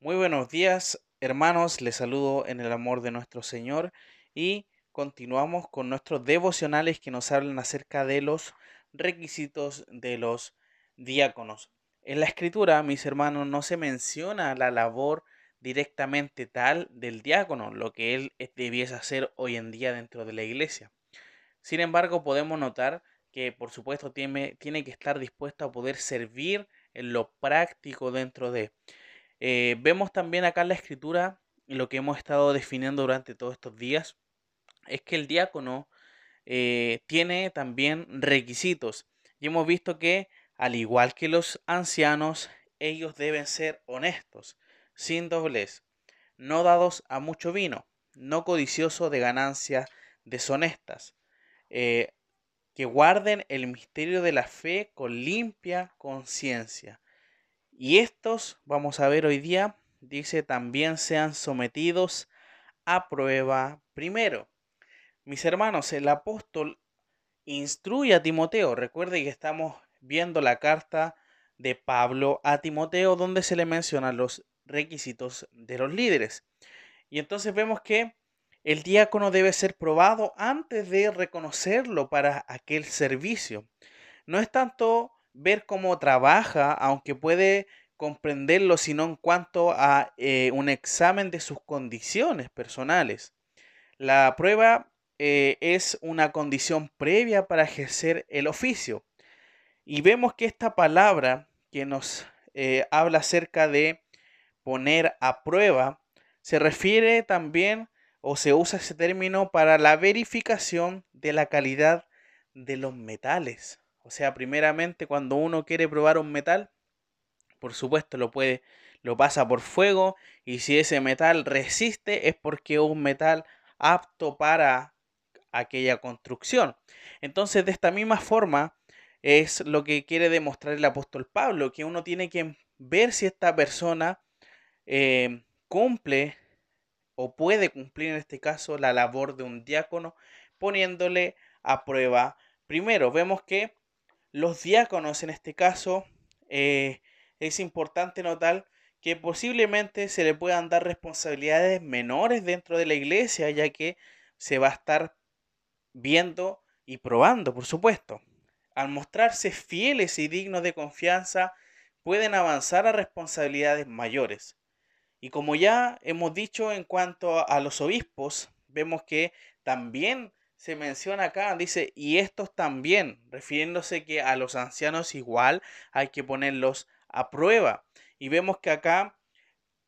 Muy buenos días, hermanos. Les saludo en el amor de nuestro Señor y continuamos con nuestros devocionales que nos hablan acerca de los requisitos de los diáconos. En la escritura, mis hermanos, no se menciona la labor directamente tal del diácono, lo que él debiese hacer hoy en día dentro de la iglesia. Sin embargo, podemos notar que por supuesto tiene, tiene que estar dispuesto a poder servir en lo práctico dentro de. Eh, vemos también acá en la escritura lo que hemos estado definiendo durante todos estos días, es que el diácono eh, tiene también requisitos. Y hemos visto que, al igual que los ancianos, ellos deben ser honestos, sin doblez, no dados a mucho vino, no codiciosos de ganancias deshonestas, eh, que guarden el misterio de la fe con limpia conciencia. Y estos, vamos a ver hoy día, dice, también sean sometidos a prueba primero. Mis hermanos, el apóstol instruye a Timoteo. Recuerde que estamos viendo la carta de Pablo a Timoteo donde se le mencionan los requisitos de los líderes. Y entonces vemos que el diácono debe ser probado antes de reconocerlo para aquel servicio. No es tanto ver cómo trabaja, aunque puede comprenderlo, sino en cuanto a eh, un examen de sus condiciones personales. La prueba eh, es una condición previa para ejercer el oficio. Y vemos que esta palabra que nos eh, habla acerca de poner a prueba se refiere también o se usa ese término para la verificación de la calidad de los metales. O sea, primeramente cuando uno quiere probar un metal, por supuesto lo puede lo pasa por fuego y si ese metal resiste es porque es un metal apto para aquella construcción. Entonces, de esta misma forma es lo que quiere demostrar el apóstol Pablo, que uno tiene que ver si esta persona eh, cumple o puede cumplir en este caso la labor de un diácono poniéndole a prueba. Primero, vemos que los diáconos en este caso eh, es importante notar que posiblemente se le puedan dar responsabilidades menores dentro de la iglesia, ya que se va a estar viendo y probando, por supuesto. Al mostrarse fieles y dignos de confianza, pueden avanzar a responsabilidades mayores. Y como ya hemos dicho en cuanto a los obispos, vemos que también se menciona acá, dice, y estos también, refiriéndose que a los ancianos igual hay que ponerlos a prueba. Y vemos que acá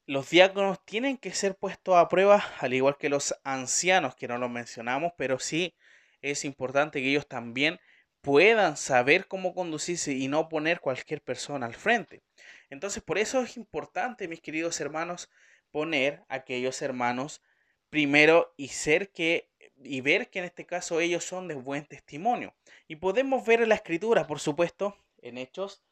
los diáconos tienen que ser puestos a prueba, al igual que los ancianos, que no los mencionamos, pero sí es importante que ellos también puedan saber cómo conducirse y no poner cualquier persona al frente. Entonces, por eso es importante, mis queridos hermanos, poner a aquellos hermanos primero y ser que y ver que en este caso ellos son de buen testimonio. Y podemos ver en la escritura, por supuesto, en Hechos,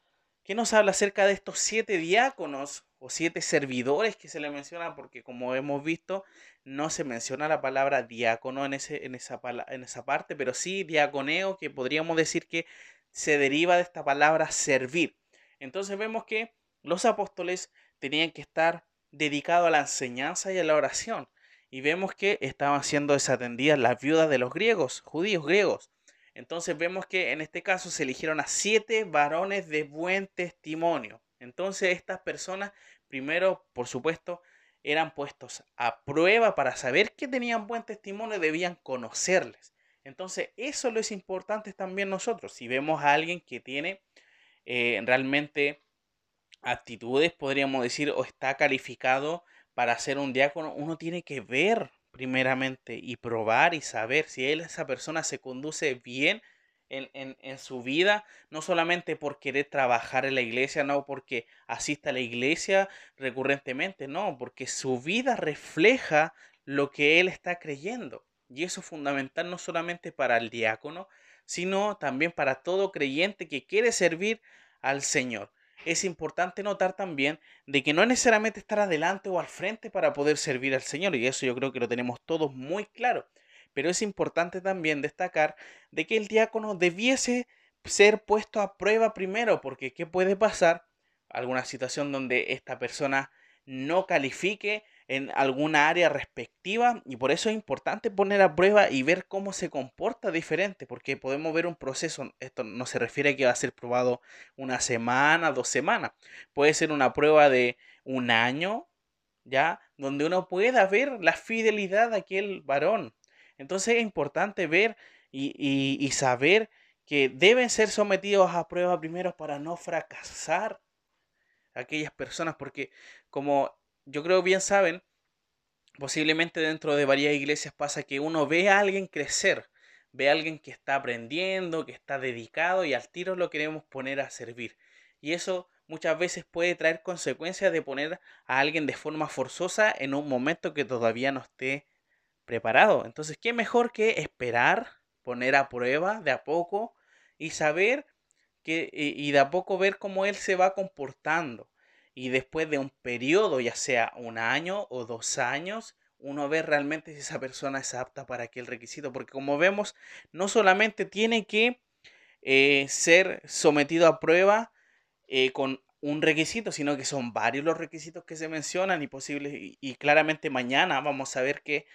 que nos habla acerca de estos siete diáconos o siete servidores que se le menciona, porque como hemos visto, no se menciona la palabra diácono en, ese, en, esa, en esa parte, pero sí diaconeo, que podríamos decir que se deriva de esta palabra servir. Entonces vemos que los apóstoles tenían que estar dedicados a la enseñanza y a la oración. Y vemos que estaban siendo desatendidas las viudas de los griegos, judíos griegos. Entonces vemos que en este caso se eligieron a siete varones de buen testimonio. Entonces estas personas, primero, por supuesto, eran puestos a prueba para saber que tenían buen testimonio, debían conocerles. Entonces eso lo es importante también nosotros. Si vemos a alguien que tiene eh, realmente actitudes, podríamos decir, o está calificado para ser un diácono, uno tiene que ver primeramente y probar y saber si él, esa persona se conduce bien en, en, su vida, no solamente por querer trabajar en la iglesia, no porque asista a la iglesia recurrentemente, no, porque su vida refleja lo que él está creyendo. Y eso es fundamental no solamente para el diácono, sino también para todo creyente que quiere servir al Señor es importante notar también de que no es necesariamente estar adelante o al frente para poder servir al Señor, y eso yo creo que lo tenemos todos muy claro. Pero es importante también destacar de que el diácono debiese ser puesto a prueba primero, porque ¿qué puede pasar? Alguna situación donde esta persona no califique en alguna área respectiva y por eso es importante poner a prueba y ver cómo se comporta diferente, porque podemos ver un proceso, esto no se refiere a que va a ser probado una semana, dos semanas, puede ser una prueba de un año, ¿ya? Donde uno pueda ver la fidelidad de aquel varón. Entonces es importante ver y, y saber que deben ser sometidos a prueba primero para no fracasar aquellas personas, porque como yo creo bien saben, posiblemente dentro de varias iglesias pasa que uno ve a alguien crecer, ve a alguien que está aprendiendo, que está dedicado y al tiro lo queremos poner a servir. Y eso muchas veces puede traer consecuencias de poner a alguien de forma forzosa en un momento que todavía no esté preparado. Entonces, ¿qué mejor que esperar, poner a prueba de a poco y saber que, y de a poco ver cómo él se va comportando? Y después de un periodo, ya sea un año o dos años, uno ve realmente si esa persona es apta para aquel requisito. Porque como vemos, no solamente tiene que eh, ser sometido a prueba eh, con un requisito, sino que son varios los requisitos que se mencionan y posibles. Y, claramente mañana vamos a ver que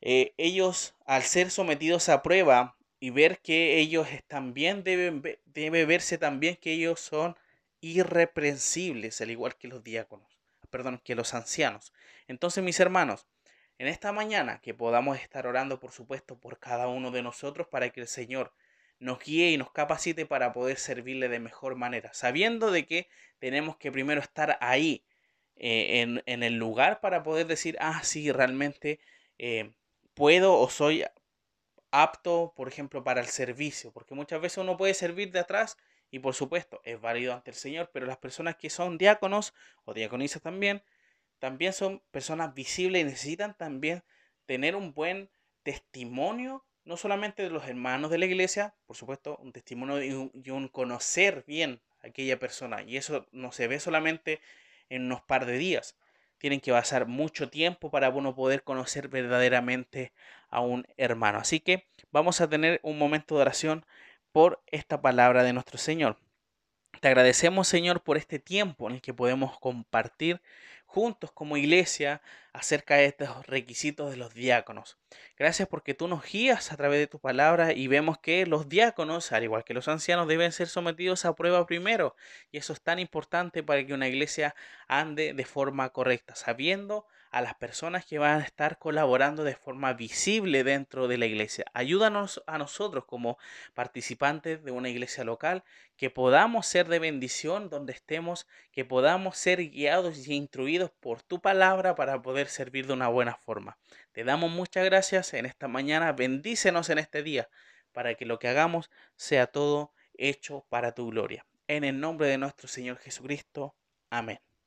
eh, ellos, al ser sometidos a prueba y ver que ellos están bien, deben, debe verse también que ellos son irreprensibles, al igual que los diáconos, perdón, que los ancianos. Entonces, mis hermanos, en esta mañana que podamos estar orando, por supuesto, por cada uno de nosotros para que el Señor nos guíe y nos capacite para poder servirle de mejor manera, sabiendo de que tenemos que primero estar ahí eh, en, el lugar para poder decir, ah, sí, realmente eh, puedo o soy apto, por ejemplo, para el servicio, porque muchas veces uno puede servir de atrás y por supuesto es válido ante el Señor, pero las personas que son diáconos o diaconisas también, también son personas visibles y necesitan también tener un buen testimonio, no solamente de los hermanos de la iglesia, por supuesto, un testimonio y un, conocer bien a aquella persona. Y eso no se ve solamente en unos par de días. Tienen que pasar mucho tiempo para uno poder conocer verdaderamente a un hermano. Así que vamos a tener un momento de oración por esta palabra de nuestro Señor. Te agradecemos, Señor, por este tiempo en el que podemos compartir juntos como iglesia acerca de estos requisitos de los diáconos. Gracias porque tú nos guías a través de tu palabra y vemos que los diáconos, al igual que los ancianos, deben ser sometidos a prueba primero. Y eso es tan importante para que una iglesia ande de forma correcta, sabiendo a las personas que van a estar colaborando de forma visible dentro de la iglesia. Ayúdanos a nosotros como participantes de una iglesia local que podamos ser de bendición donde estemos, que podamos ser guiados y instruidos por tu palabra para poder servir de una buena forma. Te damos muchas gracias en esta mañana, bendícenos en este día para que lo que hagamos sea todo hecho para tu gloria. En el nombre de nuestro Señor Jesucristo. Amén.